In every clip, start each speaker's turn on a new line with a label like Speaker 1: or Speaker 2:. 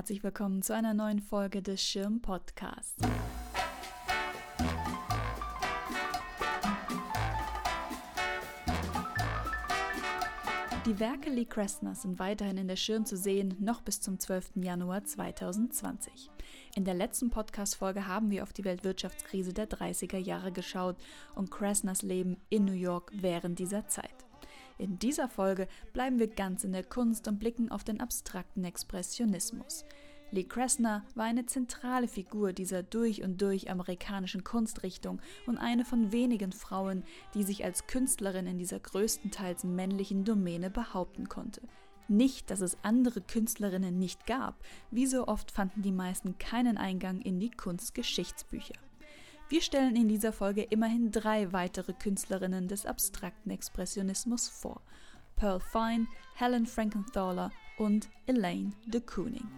Speaker 1: Herzlich willkommen zu einer neuen Folge des Schirm Podcasts. Die Werke Lee Kressners sind weiterhin in der Schirm zu sehen, noch bis zum 12. Januar 2020. In der letzten Podcast-Folge haben wir auf die Weltwirtschaftskrise der 30er Jahre geschaut und Kressners Leben in New York während dieser Zeit. In dieser Folge bleiben wir ganz in der Kunst und blicken auf den abstrakten Expressionismus. Lee Kressner war eine zentrale Figur dieser durch und durch amerikanischen Kunstrichtung und eine von wenigen Frauen, die sich als Künstlerin in dieser größtenteils männlichen Domäne behaupten konnte. Nicht, dass es andere Künstlerinnen nicht gab, wie so oft fanden die meisten keinen Eingang in die Kunstgeschichtsbücher. Wir stellen in dieser Folge immerhin drei weitere Künstlerinnen des abstrakten Expressionismus vor. Pearl Fine, Helen Frankenthaler und Elaine de Kooning.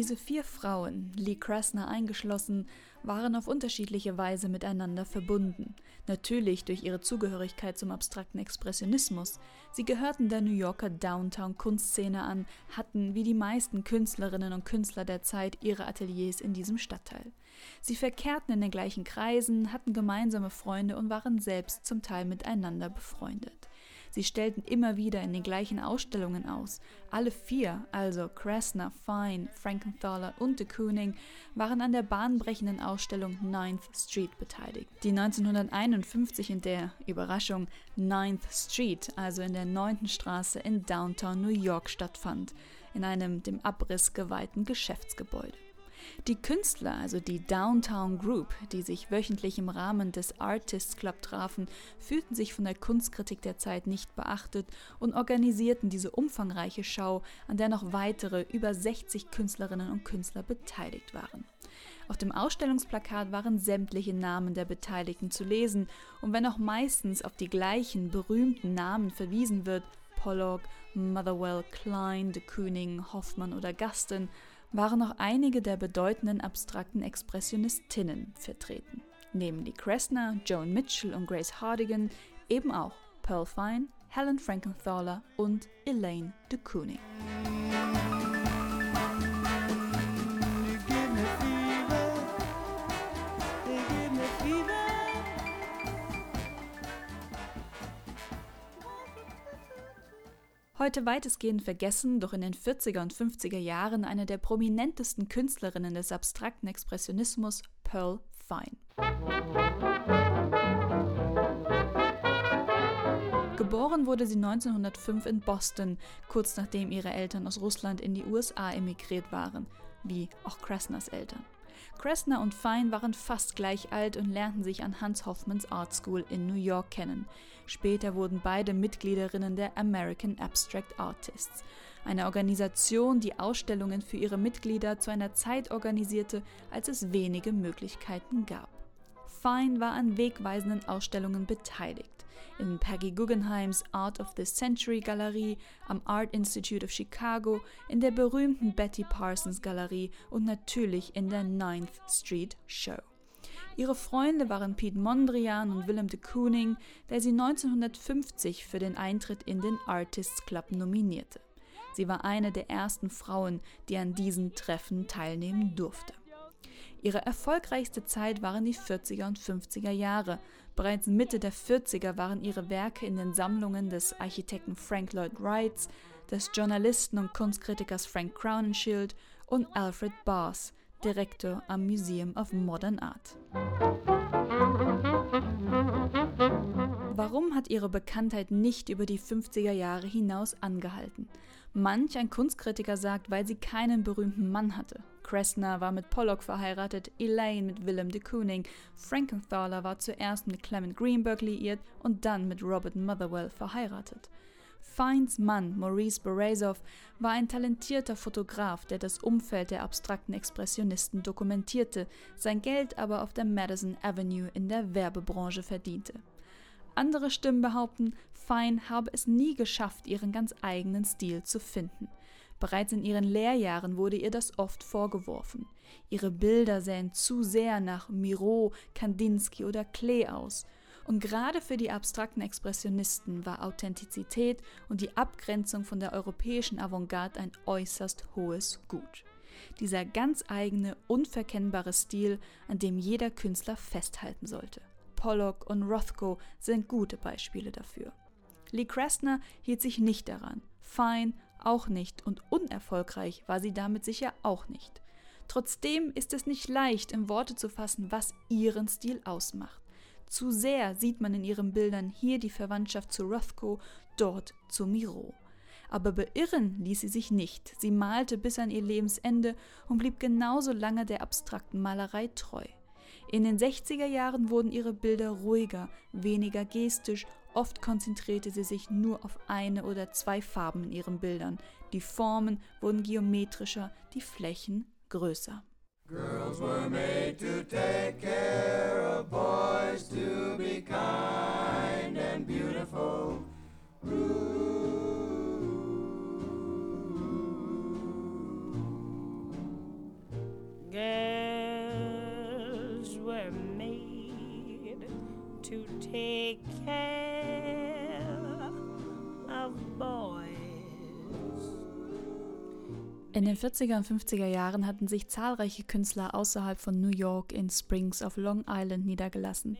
Speaker 1: Diese vier Frauen, Lee Krasner eingeschlossen, waren auf unterschiedliche Weise miteinander verbunden. Natürlich durch ihre Zugehörigkeit zum abstrakten Expressionismus. Sie gehörten der New Yorker Downtown-Kunstszene an, hatten wie die meisten Künstlerinnen und Künstler der Zeit ihre Ateliers in diesem Stadtteil. Sie verkehrten in den gleichen Kreisen, hatten gemeinsame Freunde und waren selbst zum Teil miteinander befreundet. Sie stellten immer wieder in den gleichen Ausstellungen aus. Alle vier, also Krasner, Fine, Frankenthaler und de Kooning, waren an der bahnbrechenden Ausstellung Ninth Street beteiligt, die 1951 in der, Überraschung, Ninth Street, also in der 9. Straße in Downtown New York stattfand, in einem dem Abriss geweihten Geschäftsgebäude. Die Künstler, also die Downtown Group, die sich wöchentlich im Rahmen des Artists Club trafen, fühlten sich von der Kunstkritik der Zeit nicht beachtet und organisierten diese umfangreiche Schau, an der noch weitere über 60 Künstlerinnen und Künstler beteiligt waren. Auf dem Ausstellungsplakat waren sämtliche Namen der Beteiligten zu lesen, und wenn auch meistens auf die gleichen berühmten Namen verwiesen wird, Pollock, Motherwell, Klein, de Kooning, Hoffmann oder Gaston, waren auch einige der bedeutenden abstrakten Expressionistinnen vertreten. Neben Lee Kressner, Joan Mitchell und Grace Hardigan eben auch Pearl Fine, Helen Frankenthaler und Elaine de Kooning. Heute weitestgehend vergessen, doch in den 40er und 50er Jahren eine der prominentesten Künstlerinnen des abstrakten Expressionismus, Pearl Fine. Geboren wurde sie 1905 in Boston, kurz nachdem ihre Eltern aus Russland in die USA emigriert waren, wie auch Krasners Eltern. Kressner und Fine waren fast gleich alt und lernten sich an Hans Hoffmanns Art School in New York kennen. Später wurden beide Mitgliederinnen der American Abstract Artists, eine Organisation, die Ausstellungen für ihre Mitglieder zu einer Zeit organisierte, als es wenige Möglichkeiten gab. Fine war an wegweisenden Ausstellungen beteiligt in Peggy Guggenheims Art of the Century Galerie, am Art Institute of Chicago, in der berühmten Betty Parsons Galerie und natürlich in der Ninth Street Show. Ihre Freunde waren Pete Mondrian und Willem de Kooning, der sie 1950 für den Eintritt in den Artists Club nominierte. Sie war eine der ersten Frauen, die an diesen Treffen teilnehmen durfte. Ihre erfolgreichste Zeit waren die 40er und 50er Jahre. Bereits Mitte der 40er waren ihre Werke in den Sammlungen des Architekten Frank Lloyd Wrights, des Journalisten und Kunstkritikers Frank Crowninshield und Alfred Bars, Direktor am Museum of Modern Art. Warum hat ihre Bekanntheit nicht über die 50er Jahre hinaus angehalten? Manch ein Kunstkritiker sagt, weil sie keinen berühmten Mann hatte. Kressner war mit Pollock verheiratet, Elaine mit Willem de Kooning, Frankenthaler war zuerst mit Clement Greenberg liiert und dann mit Robert Motherwell verheiratet. Fines Mann, Maurice Borazow, war ein talentierter Fotograf, der das Umfeld der abstrakten Expressionisten dokumentierte, sein Geld aber auf der Madison Avenue in der Werbebranche verdiente. Andere Stimmen behaupten, Fine habe es nie geschafft, ihren ganz eigenen Stil zu finden. Bereits in ihren Lehrjahren wurde ihr das oft vorgeworfen. Ihre Bilder sähen zu sehr nach Miro, Kandinsky oder Klee aus. Und gerade für die abstrakten Expressionisten war Authentizität und die Abgrenzung von der europäischen Avantgarde ein äußerst hohes Gut. Dieser ganz eigene, unverkennbare Stil, an dem jeder Künstler festhalten sollte. Pollock und Rothko sind gute Beispiele dafür. Lee Krasner hielt sich nicht daran, Fine auch nicht und unerfolgreich war sie damit sicher auch nicht. Trotzdem ist es nicht leicht, in Worte zu fassen, was ihren Stil ausmacht. Zu sehr sieht man in ihren Bildern hier die Verwandtschaft zu Rothko, dort zu Miro. Aber beirren ließ sie sich nicht. Sie malte bis an ihr Lebensende und blieb genauso lange der abstrakten Malerei treu. In den 60er Jahren wurden ihre Bilder ruhiger, weniger gestisch, oft konzentrierte sie sich nur auf eine oder zwei Farben in ihren Bildern. Die Formen wurden geometrischer, die Flächen größer. Girls were made to take care of boys to be kind and beautiful. Girls were made to take care In den 40er und 50er Jahren hatten sich zahlreiche Künstler außerhalb von New York in Springs auf Long Island niedergelassen.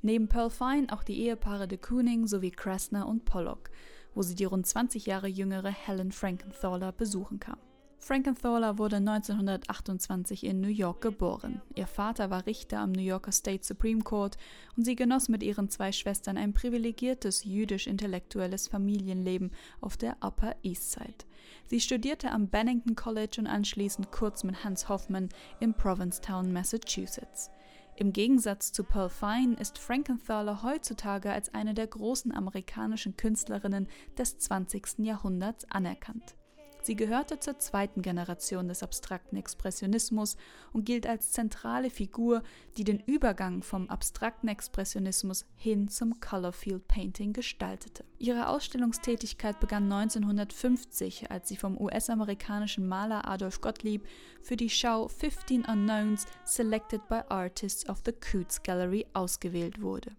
Speaker 1: Neben Pearl Fine auch die Ehepaare de Kooning sowie Krasner und Pollock, wo sie die rund 20 Jahre jüngere Helen Frankenthaler besuchen kam. Frankenthaler wurde 1928 in New York geboren. Ihr Vater war Richter am New Yorker State Supreme Court und sie genoss mit ihren zwei Schwestern ein privilegiertes jüdisch-intellektuelles Familienleben auf der Upper East Side. Sie studierte am Bennington College und anschließend kurz mit Hans Hoffman in Provincetown, Massachusetts. Im Gegensatz zu Pearl Fine ist Frankenthaler heutzutage als eine der großen amerikanischen Künstlerinnen des 20. Jahrhunderts anerkannt. Sie gehörte zur zweiten Generation des abstrakten Expressionismus und gilt als zentrale Figur, die den Übergang vom abstrakten Expressionismus hin zum Colorfield Painting gestaltete. Ihre Ausstellungstätigkeit begann 1950, als sie vom US-amerikanischen Maler Adolf Gottlieb für die Schau 15 Unknowns Selected by Artists of the Coots Gallery ausgewählt wurde.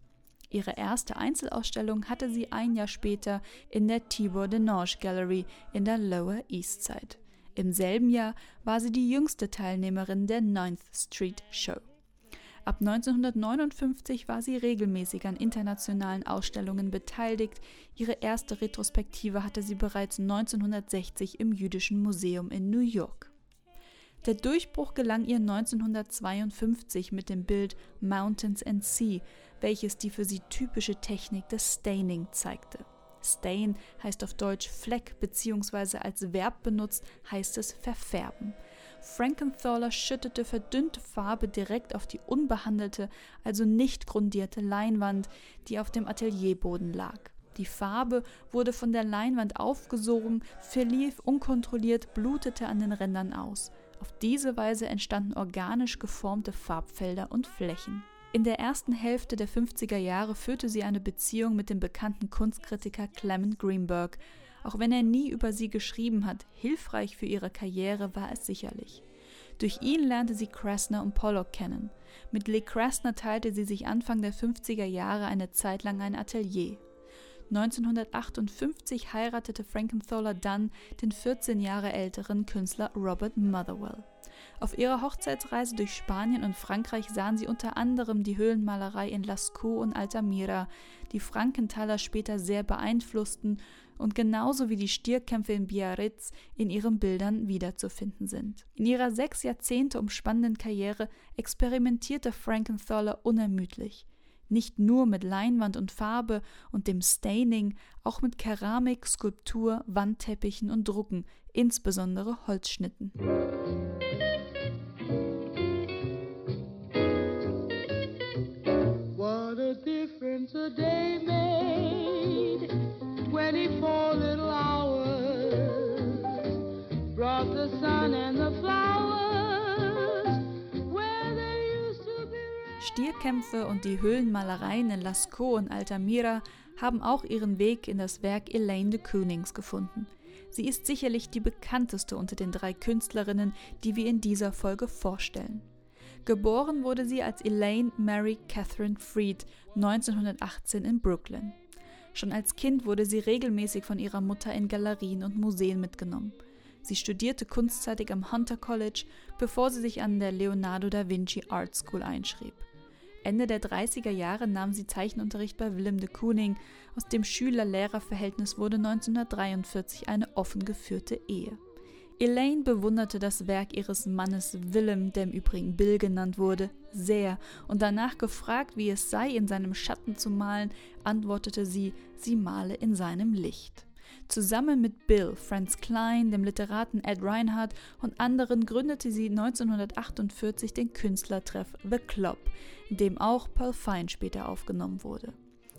Speaker 1: Ihre erste Einzelausstellung hatte sie ein Jahr später in der Tibor Denange Gallery in der Lower East Side. Im selben Jahr war sie die jüngste Teilnehmerin der 9th Street Show. Ab 1959 war sie regelmäßig an internationalen Ausstellungen beteiligt. Ihre erste Retrospektive hatte sie bereits 1960 im Jüdischen Museum in New York. Der Durchbruch gelang ihr 1952 mit dem Bild Mountains and Sea, welches die für sie typische Technik des Staining zeigte. Stain heißt auf Deutsch Fleck bzw. als Verb benutzt heißt es verfärben. Frankenthaler schüttete verdünnte Farbe direkt auf die unbehandelte, also nicht grundierte Leinwand, die auf dem Atelierboden lag. Die Farbe wurde von der Leinwand aufgesogen, verlief unkontrolliert, blutete an den Rändern aus. Auf diese Weise entstanden organisch geformte Farbfelder und Flächen. In der ersten Hälfte der 50er Jahre führte sie eine Beziehung mit dem bekannten Kunstkritiker Clement Greenberg. Auch wenn er nie über sie geschrieben hat, hilfreich für ihre Karriere war es sicherlich. Durch ihn lernte sie Krasner und Pollock kennen. Mit Lee Krasner teilte sie sich Anfang der 50er Jahre eine Zeit lang ein Atelier. 1958 heiratete Frankenthaler dann den 14 Jahre älteren Künstler Robert Motherwell. Auf ihrer Hochzeitsreise durch Spanien und Frankreich sahen sie unter anderem die Höhlenmalerei in Lascaux und Altamira, die Frankenthaler später sehr beeinflussten und genauso wie die Stierkämpfe in Biarritz in ihren Bildern wiederzufinden sind. In ihrer sechs Jahrzehnte umspannenden Karriere experimentierte Frankenthaler unermüdlich nicht nur mit Leinwand und Farbe und dem Staining, auch mit Keramik, Skulptur, Wandteppichen und Drucken, insbesondere Holzschnitten. Difference a day made, 24 little hours brought the sun and the Stierkämpfe und die Höhlenmalereien in Lascaux und Altamira haben auch ihren Weg in das Werk Elaine de Koonings gefunden. Sie ist sicherlich die bekannteste unter den drei Künstlerinnen, die wir in dieser Folge vorstellen. Geboren wurde sie als Elaine Mary Catherine Freed 1918 in Brooklyn. Schon als Kind wurde sie regelmäßig von ihrer Mutter in Galerien und Museen mitgenommen. Sie studierte kurzzeitig am Hunter College, bevor sie sich an der Leonardo da Vinci Art School einschrieb. Ende der 30er Jahre nahm sie Zeichenunterricht bei Willem de Kooning. Aus dem Schüler-Lehrer-Verhältnis wurde 1943 eine offen geführte Ehe. Elaine bewunderte das Werk ihres Mannes Willem, der im Übrigen Bill genannt wurde, sehr, und danach gefragt, wie es sei, in seinem Schatten zu malen, antwortete sie, sie male in seinem Licht. Zusammen mit Bill, Franz Klein, dem Literaten Ed Reinhardt und anderen gründete sie 1948 den Künstlertreff The Club, in dem auch Pearl Fine später aufgenommen wurde.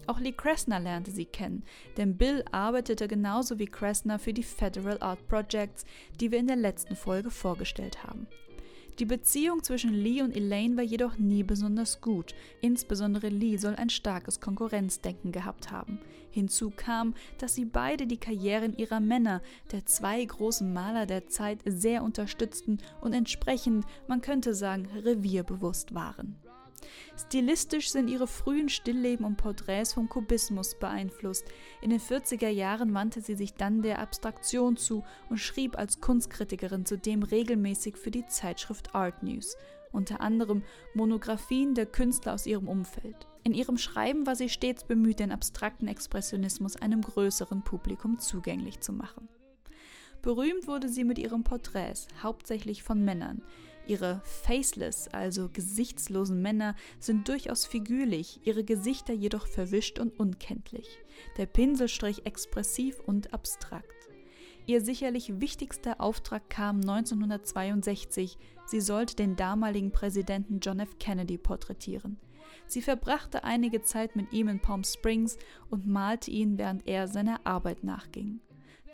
Speaker 1: Auch Lee Kressner lernte sie kennen, denn Bill arbeitete genauso wie Kressner für die Federal Art Projects, die wir in der letzten Folge vorgestellt haben. Die Beziehung zwischen Lee und Elaine war jedoch nie besonders gut. Insbesondere Lee soll ein starkes Konkurrenzdenken gehabt haben. Hinzu kam, dass sie beide die Karrieren ihrer Männer, der zwei großen Maler der Zeit, sehr unterstützten und entsprechend, man könnte sagen, revierbewusst waren. Stilistisch sind ihre frühen Stillleben und Porträts vom Kubismus beeinflusst. In den 40er Jahren wandte sie sich dann der Abstraktion zu und schrieb als Kunstkritikerin zudem regelmäßig für die Zeitschrift Art News, unter anderem Monographien der Künstler aus ihrem Umfeld. In ihrem Schreiben war sie stets bemüht, den abstrakten Expressionismus einem größeren Publikum zugänglich zu machen. Berühmt wurde sie mit ihren Porträts, hauptsächlich von Männern. Ihre faceless, also gesichtslosen Männer sind durchaus figürlich, ihre Gesichter jedoch verwischt und unkenntlich. Der Pinselstrich expressiv und abstrakt. Ihr sicherlich wichtigster Auftrag kam 1962. Sie sollte den damaligen Präsidenten John F. Kennedy porträtieren. Sie verbrachte einige Zeit mit ihm in Palm Springs und malte ihn, während er seiner Arbeit nachging.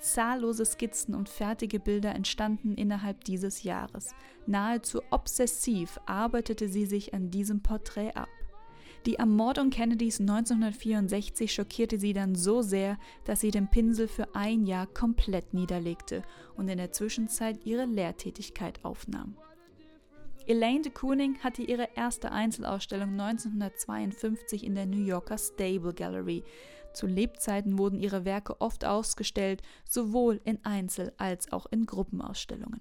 Speaker 1: Zahllose Skizzen und fertige Bilder entstanden innerhalb dieses Jahres. Nahezu obsessiv arbeitete sie sich an diesem Porträt ab. Die Ermordung Kennedys 1964 schockierte sie dann so sehr, dass sie den Pinsel für ein Jahr komplett niederlegte und in der Zwischenzeit ihre Lehrtätigkeit aufnahm. Elaine de Kooning hatte ihre erste Einzelausstellung 1952 in der New Yorker Stable Gallery. Zu Lebzeiten wurden ihre Werke oft ausgestellt, sowohl in Einzel- als auch in Gruppenausstellungen.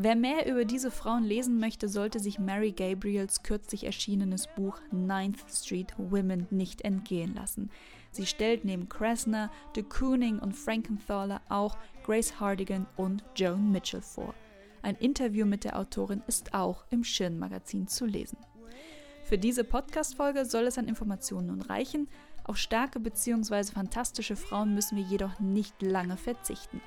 Speaker 1: Wer mehr über diese Frauen lesen möchte, sollte sich Mary Gabriels kürzlich erschienenes Buch Ninth Street Women nicht entgehen lassen. Sie stellt neben Krasner, de Kooning und Frankenthaler auch Grace Hardigan und Joan Mitchell vor. Ein Interview mit der Autorin ist auch im Schirn-Magazin zu lesen. Für diese Podcast-Folge soll es an Informationen nun reichen. Auf starke bzw. fantastische Frauen müssen wir jedoch nicht lange verzichten.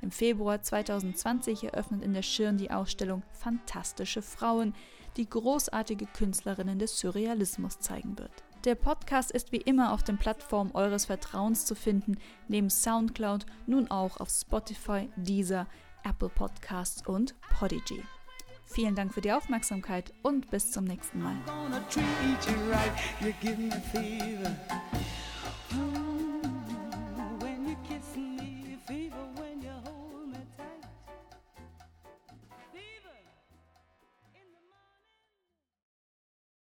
Speaker 1: Im Februar 2020 eröffnet in der Schirn die Ausstellung Fantastische Frauen, die großartige Künstlerinnen des Surrealismus zeigen wird. Der Podcast ist wie immer auf den Plattformen eures Vertrauens zu finden, neben SoundCloud nun auch auf Spotify, Deezer, Apple Podcasts und Podigy. Vielen Dank für die Aufmerksamkeit und bis zum nächsten Mal.